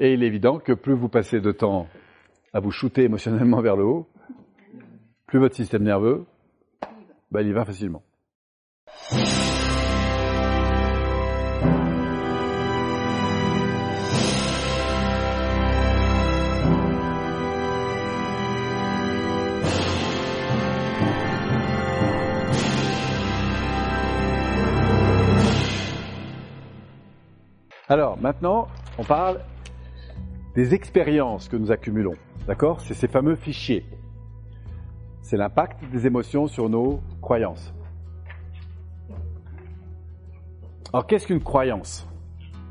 Et il est évident que plus vous passez de temps à vous shooter émotionnellement vers le haut, plus votre système nerveux, bah, il y va facilement. Alors maintenant, on parle des expériences que nous accumulons. D'accord? C'est ces fameux fichiers. C'est l'impact des émotions sur nos croyances. Alors qu'est-ce qu'une croyance?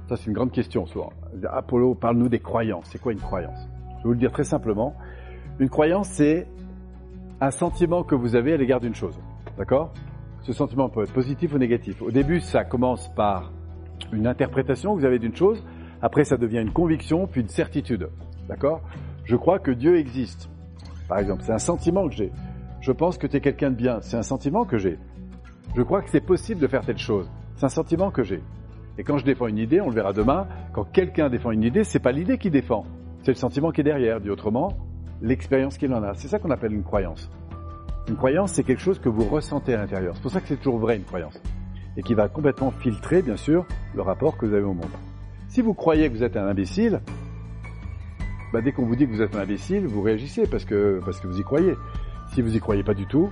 Ça c'est une grande question souvent. Apollo, parle-nous des croyances. C'est quoi une croyance? Je vais vous le dire très simplement. Une croyance, c'est un sentiment que vous avez à l'égard d'une chose. D'accord? Ce sentiment peut être positif ou négatif. Au début, ça commence par une interprétation que vous avez d'une chose. Après, ça devient une conviction, puis une certitude. D'accord? Je crois que Dieu existe. Par exemple, c'est un sentiment que j'ai. Je pense que tu es quelqu'un de bien. C'est un sentiment que j'ai. Je crois que c'est possible de faire telle chose. C'est un sentiment que j'ai. Et quand je défends une idée, on le verra demain, quand quelqu'un défend une idée, c'est pas l'idée qui défend, c'est le sentiment qui est derrière, dit autrement, l'expérience qu'il en a. C'est ça qu'on appelle une croyance. Une croyance, c'est quelque chose que vous ressentez à l'intérieur. C'est pour ça que c'est toujours vrai une croyance. Et qui va complètement filtrer, bien sûr, le rapport que vous avez au monde. Si vous croyez que vous êtes un imbécile, bah dès qu'on vous dit que vous êtes un imbécile, vous réagissez parce que, parce que vous y croyez. Si vous y croyez pas du tout,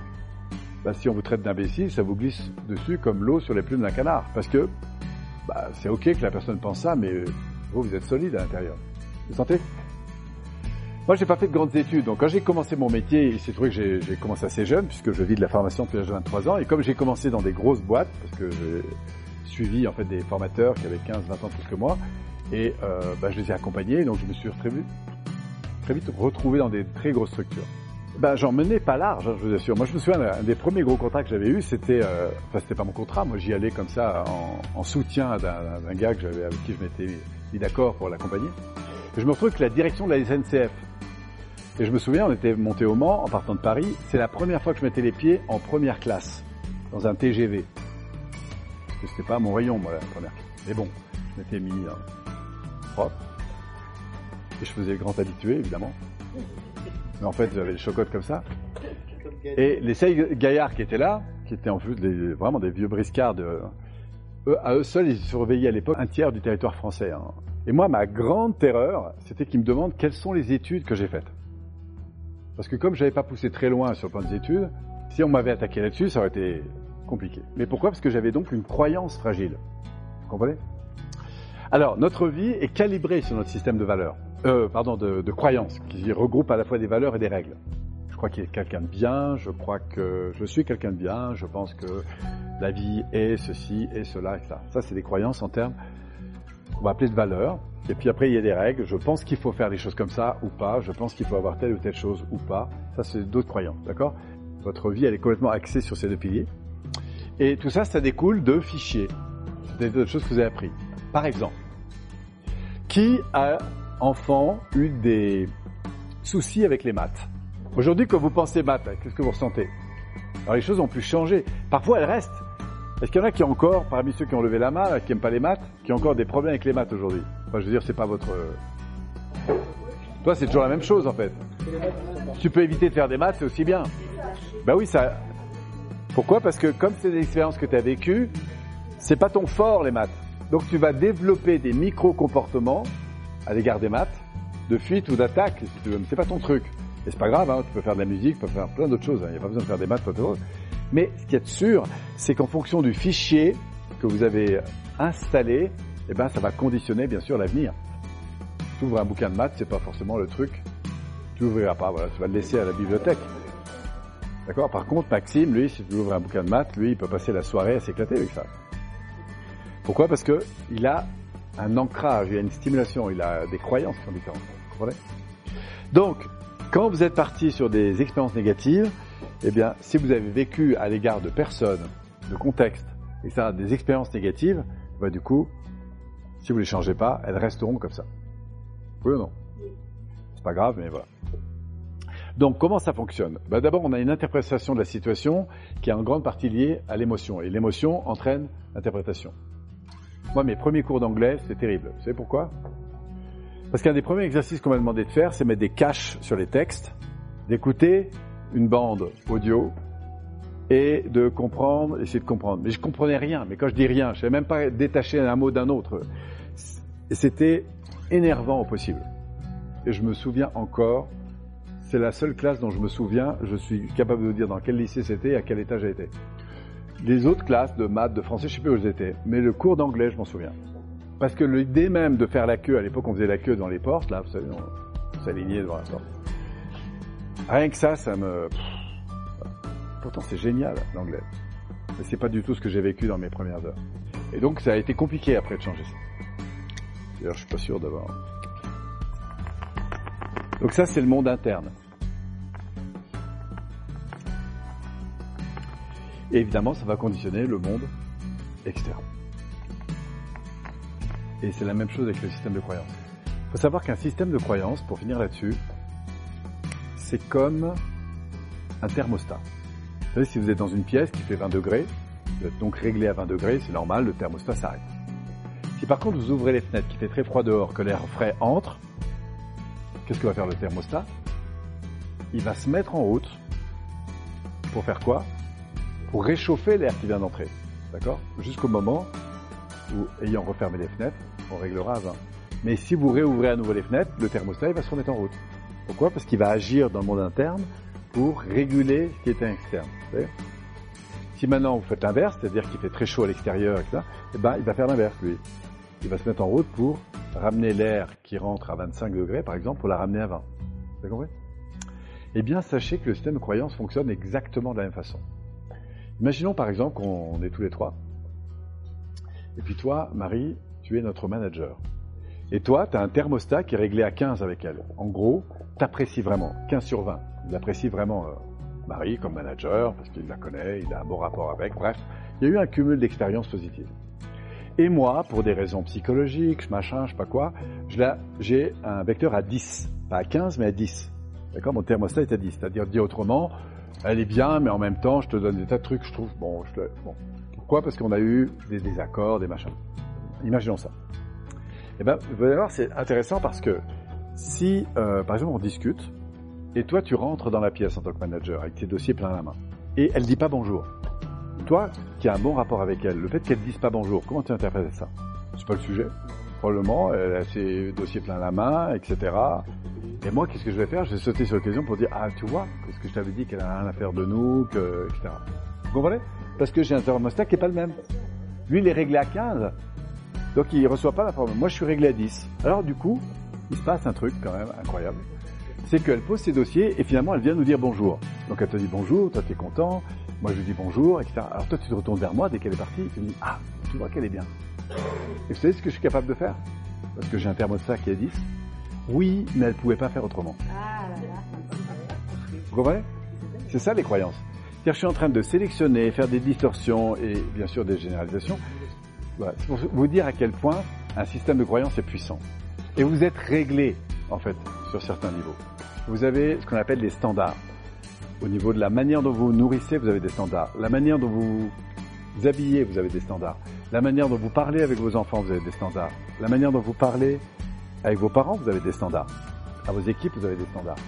bah si on vous traite d'imbécile, ça vous glisse dessus comme l'eau sur les plumes d'un canard. Parce que bah, c'est ok que la personne pense ça, mais vous, vous êtes solide à l'intérieur. Vous sentez? Moi, j'ai pas fait de grandes études. Donc, quand j'ai commencé mon métier, il s'est trouvé que j'ai commencé assez jeune, puisque je vis de la formation depuis l'âge de 23 ans. Et comme j'ai commencé dans des grosses boîtes, parce que suivi en fait des formateurs qui avaient 15-20 ans plus que moi, et euh, bah, je les ai accompagnés. Donc, je me suis très vite, très vite retrouvé dans des très grosses structures. Ben, j'en menais pas large, hein, je vous assure. Moi, je me souviens, un des premiers gros contrats que j'avais eu, c'était, euh, enfin, c'était pas mon contrat. Moi, j'y allais comme ça en, en soutien d'un gars que j'avais avec qui je m'étais mis d'accord pour l'accompagner. Je me retrouve avec la direction de la SNCF. Et je me souviens, on était monté au Mans en partant de Paris. C'est la première fois que je mettais les pieds en première classe dans un TGV. Que c'était pas mon rayon, moi, la première. Mais bon, je m'étais mis euh, propre. Et je faisais grand habitué, évidemment. Mais en fait, j'avais les chocottes comme ça. Et les sept gaillards qui étaient là, qui étaient en plus vraiment des vieux briscards, de, eux, à eux seuls, ils surveillaient à l'époque un tiers du territoire français. Hein. Et moi, ma grande terreur, c'était qu'ils me demandent quelles sont les études que j'ai faites. Parce que comme je n'avais pas poussé très loin sur le plan des études, si on m'avait attaqué là-dessus, ça aurait été Mais pourquoi? Parce que j'avais donc une croyance fragile. Vous comprenez? Alors, notre vie est calibrée sur notre système de valeurs euh, pardon, de, croyances, qui regroupe à la fois des valeurs et des règles. Je crois qu'il est quelqu'un de bien, je crois que je suis quelqu'un de bien, je pense que la vie est ceci et cela et ça. Ça, c'est des croyances en termes qu'on va appeler de valeurs. Et puis après, il y a des règles. Je pense qu'il faut faire les choses comme ça ou pas. Je pense qu'il faut avoir telle ou telle chose ou pas. Ça, c'est d'autres croyances, d'accord? Votre vie, elle est complètement axée sur ces deux piliers. Et tout ça, ça découle de fichiers. C'est des choses que vous avez appris. Par exemple, qui a enfant, eu des soucis avec les maths? Aujourd'hui, quand vous pensez maths, qu'est-ce que vous ressentez? Alors les choses ont pu changer. Parfois, elles restent. Est-ce qu'il y en a qui ont encore, parmi ceux qui ont levé la main, qui n'aiment pas les maths, qui ont encore des problèmes avec les maths aujourd'hui? Enfin, je veux dire, c'est pas votre... Toi, c'est toujours la même chose, en fait. Tu peux éviter de faire des maths, c'est aussi bien. Ben oui, ça... Pourquoi Parce que comme c'est des expériences que tu as vécues, c'est pas ton fort, les maths. Donc tu vas développer des micro-comportements à l'égard des maths, de fuite ou d'attaque, si tu veux. Mais c'est pas ton truc. Et c'est pas grave, hein, tu peux faire de la musique, tu peux faire plein d'autres choses. Il n'y a pas besoin de faire des maths, pas Mais ce qui est sûr, c'est qu'en fonction du fichier que vous avez installé, eh ben, ça va conditionner, bien sûr, l'avenir. Tu ouvres un bouquin de maths, c'est pas forcément le truc. Tu l'ouvriras pas, voilà, tu vas le laisser à la bibliothèque. D'accord? Par contre, Maxime, lui, si tu ouvres un bouquin de maths, lui, il peut passer la soirée à s'éclater avec ça. Pourquoi? Parce que il a un ancrage, il a une stimulation, il a des croyances qui sont différentes. Vous comprenez? Donc, quand vous êtes parti sur des expériences négatives, eh bien, si vous avez vécu à l'égard de personnes, de contextes, et ça, des expériences négatives, bah, du coup, si vous les changez pas, elles resteront comme ça. Oui ou non? C'est pas grave, mais voilà. Donc, comment ça fonctionne? Bah, D'abord, on a une interprétation de la situation qui est en grande partie liée à l'émotion. Et l'émotion entraîne l'interprétation. Moi, mes premiers cours d'anglais, c'est terrible. Vous savez pourquoi? Parce qu'un des premiers exercices qu'on m'a demandé de faire, c'est mettre des caches sur les textes, d'écouter une bande audio et de comprendre, essayer de comprendre. Mais je comprenais rien. Mais quand je dis rien, je savais même pas détacher un mot d'un autre. C'était énervant au possible. Et je me souviens encore, c'est la seule classe dont je me souviens, je suis capable de dire dans quel lycée c'était et à quel étage j'étais. Les autres classes de maths, de français, je sais plus où j'étais. Mais le cours d'anglais, je m'en souviens. Parce que l'idée même de faire la queue, à l'époque on faisait la queue dans les portes, là, vous savez, on s'alignait devant la porte. Rien que ça, ça me... Pourtant c'est génial l'anglais. Mais c'est pas du tout ce que j'ai vécu dans mes premières heures. Et donc ça a été compliqué après de changer ça. D'ailleurs je suis pas sûr d'avoir... Donc ça c'est le monde interne. Et évidemment ça va conditionner le monde externe. Et c'est la même chose avec le système de croyance. Il faut savoir qu'un système de croyance, pour finir là-dessus, c'est comme un thermostat. Vous savez, si vous êtes dans une pièce qui fait 20 degrés, vous êtes donc réglé à 20 degrés, c'est normal, le thermostat s'arrête. Si par contre vous ouvrez les fenêtres, qui fait très froid dehors, que l'air frais entre, qu'est-ce que va faire le thermostat? Il va se mettre en route pour faire quoi? Pour réchauffer l'air qui vient d'entrer. D'accord? Jusqu'au moment où, ayant refermé les fenêtres, on réglera à 20. Mais si vous réouvrez à nouveau les fenêtres, le thermostat va se remettre en route. Pourquoi? Parce qu'il va agir dans le monde interne pour réguler ce qui est externe. Si maintenant vous faites l'inverse, c'est-à-dire qu'il fait très chaud à l'extérieur, etc., eh ben, il va faire l'inverse, lui. Il va se mettre en route pour ramener l'air qui rentre à 25 degrés, par exemple, pour la ramener à 20. Vous avez compris? Eh bien, sachez que le système de croyance fonctionne exactement de la même façon. Imaginons par exemple qu'on est tous les trois. Et puis toi, Marie, tu es notre manager. Et toi, tu as un thermostat qui est réglé à 15 avec elle. En gros, tu apprécies vraiment, 15 sur 20. Il apprécie vraiment euh, Marie comme manager, parce qu'il la connaît, il a un bon rapport avec, bref. Il y a eu un cumul d'expériences positives. Et moi, pour des raisons psychologiques, machin, je sais pas quoi, j'ai un vecteur à 10. Pas à 15, mais à 10. D'accord? Mon thermostat est à 10. C'est-à-dire, dit autrement, elle est bien, mais en même temps, je te donne des tas de trucs, je trouve, bon, je te, bon. Pourquoi? Parce qu'on a eu des désaccords, des machins. Imaginons ça. Eh ben, vous allez voir, c'est intéressant parce que si, euh, par exemple, on discute, et toi, tu rentres dans la pièce en tant que manager avec tes dossiers plein la main, et elle dit pas bonjour. Toi, qui as un bon rapport avec elle, le fait qu'elle dise pas bonjour, comment tu interprètes ça? C'est pas le sujet. Probablement, elle a ses dossiers plein la main, etc. Et moi, qu'est-ce que je vais faire? Je vais sauter sur l'occasion pour dire Ah, tu vois, qu'est-ce que je t'avais dit qu'elle a rien à faire de nous, que, etc. Vous comprenez? Parce que j'ai un thermostat qui est pas le même. Lui, il est réglé à 15. Donc il reçoit pas la forme. Moi, je suis réglé à 10. Alors du coup, il se passe un truc quand même incroyable. C'est qu'elle pose ses dossiers et finalement, elle vient nous dire bonjour. Donc elle te dit bonjour, toi tu es content, moi je lui dis bonjour, etc. Alors toi, tu te retournes vers moi dès qu'elle est partie, tu me dis ah, tu vois qu'elle est bien. Et vous savez ce que je suis capable de faire? Parce que j'ai un thermostat qui est 10. Oui, mais elle pouvait pas faire autrement. Vous comprenez? C'est ça les croyances. C'est-à-dire, je suis en train de sélectionner, faire des distorsions et bien sûr des généralisations voilà, c'est pour vous dire à quel point un système de croyance est puissant. Et vous êtes réglé, en fait, sur certains niveaux. Vous avez ce qu'on appelle des standards. Au niveau de la manière dont vous nourrissez, vous avez des standards. La manière dont vous vous habillez, vous avez des standards. La manière dont vous parlez avec vos enfants, vous avez des standards. La manière dont vous parlez avec vos parents, vous avez des standards. À vos équipes, vous avez des standards.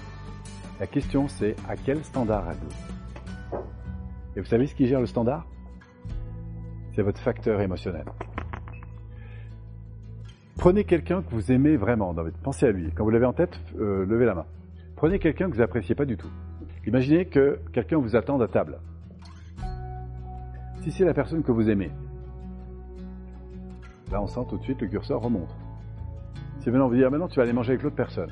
La question, c'est à quel standard êtes-vous Et vous savez ce qui gère le standard? C'est votre facteur émotionnel. Prenez quelqu'un que vous aimez vraiment, dans votre... pensez à lui. Quand vous l'avez en tête, euh, levez la main. Prenez quelqu'un que vous appréciez pas du tout. Imaginez que quelqu'un vous attende à table. Si c'est la personne que vous aimez, là on sent tout de suite le curseur remonte. Si maintenant vous ah, maintenant tu vas aller manger avec l'autre personne,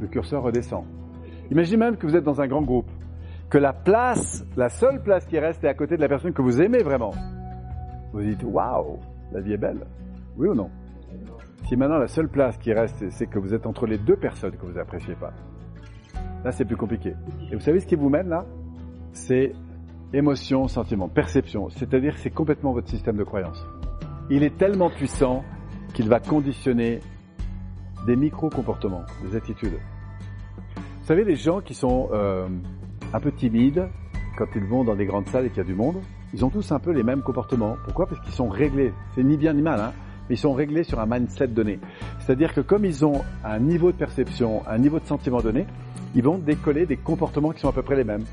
le curseur redescend. Imaginez même que vous êtes dans un grand groupe que la place, la seule place qui reste est à côté de la personne que vous aimez vraiment. Vous dites, waouh, la vie est belle. Oui ou non? Si maintenant la seule place qui reste, c'est que vous êtes entre les deux personnes que vous n'appréciez pas, là c'est plus compliqué. Et vous savez ce qui vous mène là? C'est émotion, sentiment, perception. C'est-à-dire que c'est complètement votre système de croyance. Il est tellement puissant qu'il va conditionner des micro-comportements, des attitudes. Vous savez, les gens qui sont euh, un peu timides, quand ils vont dans des grandes salles et qu'il y a du monde, ils ont tous un peu les mêmes comportements. Pourquoi? Parce qu'ils sont réglés. C'est ni bien ni mal, hein mais ils sont réglés sur un mindset donné. C'est-à-dire que comme ils ont un niveau de perception, un niveau de sentiment donné, ils vont décoller des comportements qui sont à peu près les mêmes.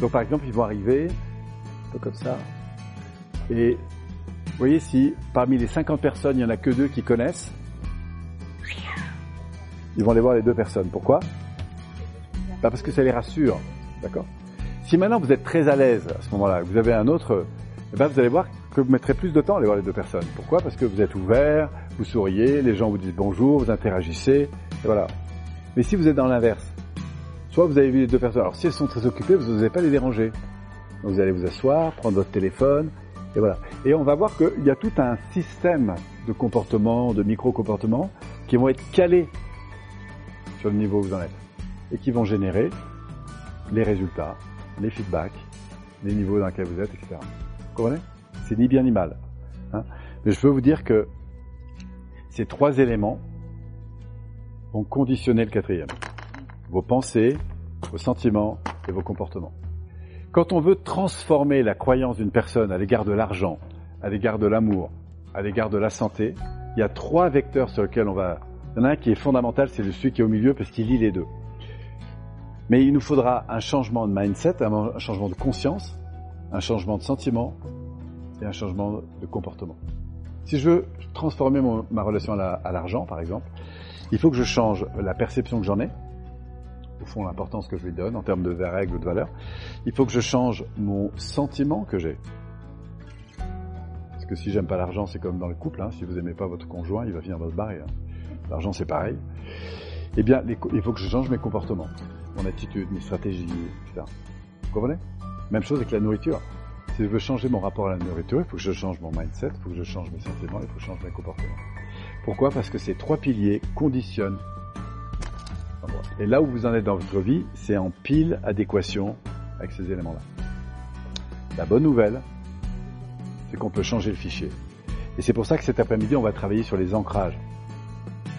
Donc par exemple, ils vont arriver un peu comme ça. Et vous voyez, si parmi les 50 personnes, il n'y en a que deux qui connaissent, ils vont aller voir les deux personnes. Pourquoi? Bah Parce que ça les rassure. D'accord? Si maintenant vous êtes très à l'aise à ce moment-là, vous avez un autre, ben vous allez voir que vous mettrez plus de temps à aller voir les deux personnes. Pourquoi? Parce que vous êtes ouvert, vous souriez, les gens vous disent bonjour, vous interagissez, voilà. Mais si vous êtes dans l'inverse, soit vous avez vu les deux personnes, alors si elles sont très occupées, vous n'osez pas les déranger. Donc vous allez vous asseoir, prendre votre téléphone, et voilà. Et on va voir qu'il y a tout un système de comportement, de micro-comportements, qui vont être calés sur le niveau où vous en êtes, et qui vont générer les résultats, les feedbacks, les niveaux dans lesquels vous êtes, etc. Vous comprenez? C'est ni bien ni mal. Hein Mais je veux vous dire que ces trois éléments vont conditionner le quatrième. Vos pensées, vos sentiments et vos comportements. Quand on veut transformer la croyance d'une personne à l'égard de l'argent, à l'égard de l'amour, à l'égard de la santé, il y a trois vecteurs sur lesquels on va... Il y en a un qui est fondamental, c'est celui qui est au milieu parce qu'il lie les deux. Mais il nous faudra un changement de mindset, un changement de conscience, un changement de sentiment et un changement de comportement. Si je veux transformer ma relation à l'argent, par exemple, il faut que je change la perception que j'en ai, au fond l'importance que je lui donne en termes de règles ou de valeurs. Il faut que je change mon sentiment que j'ai. Parce que si j'aime pas l'argent, c'est comme dans le couple. Hein. Si vous aimez pas votre conjoint, il va venir dans se barrer. Hein. L'argent, c'est pareil. Eh bien, il faut que je change mes comportements, mon attitude, mes stratégies, etc. Vous comprenez? Même chose avec la nourriture. Si je veux changer mon rapport à la nourriture, il faut que je change mon mindset, il faut que je change mes sentiments, il faut que je change mes comportements. Pourquoi? Parce que ces trois piliers conditionnent et là où vous en êtes dans votre vie, c'est en pile adéquation avec ces éléments-là. La bonne nouvelle, c'est qu'on peut changer le fichier. Et c'est pour ça que cet après-midi, on va travailler sur les ancrages.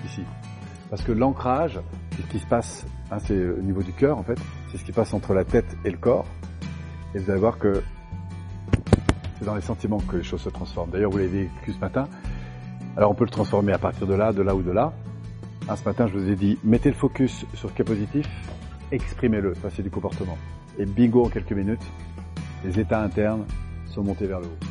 Ici. Parce que l'ancrage, c'est ce qui se passe, hein, c'est au niveau du cœur en fait, c'est ce qui passe entre la tête et le corps. Et vous allez voir que c'est dans les sentiments que les choses se transforment. D'ailleurs, vous l'avez vécu ce matin. Alors on peut le transformer à partir de là, de là ou de là. Ah, ce matin, je vous ai dit, mettez le focus sur ce qui positif, exprimez-le, ça c'est du comportement. Et bingo, en quelques minutes, les états internes sont montés vers le haut.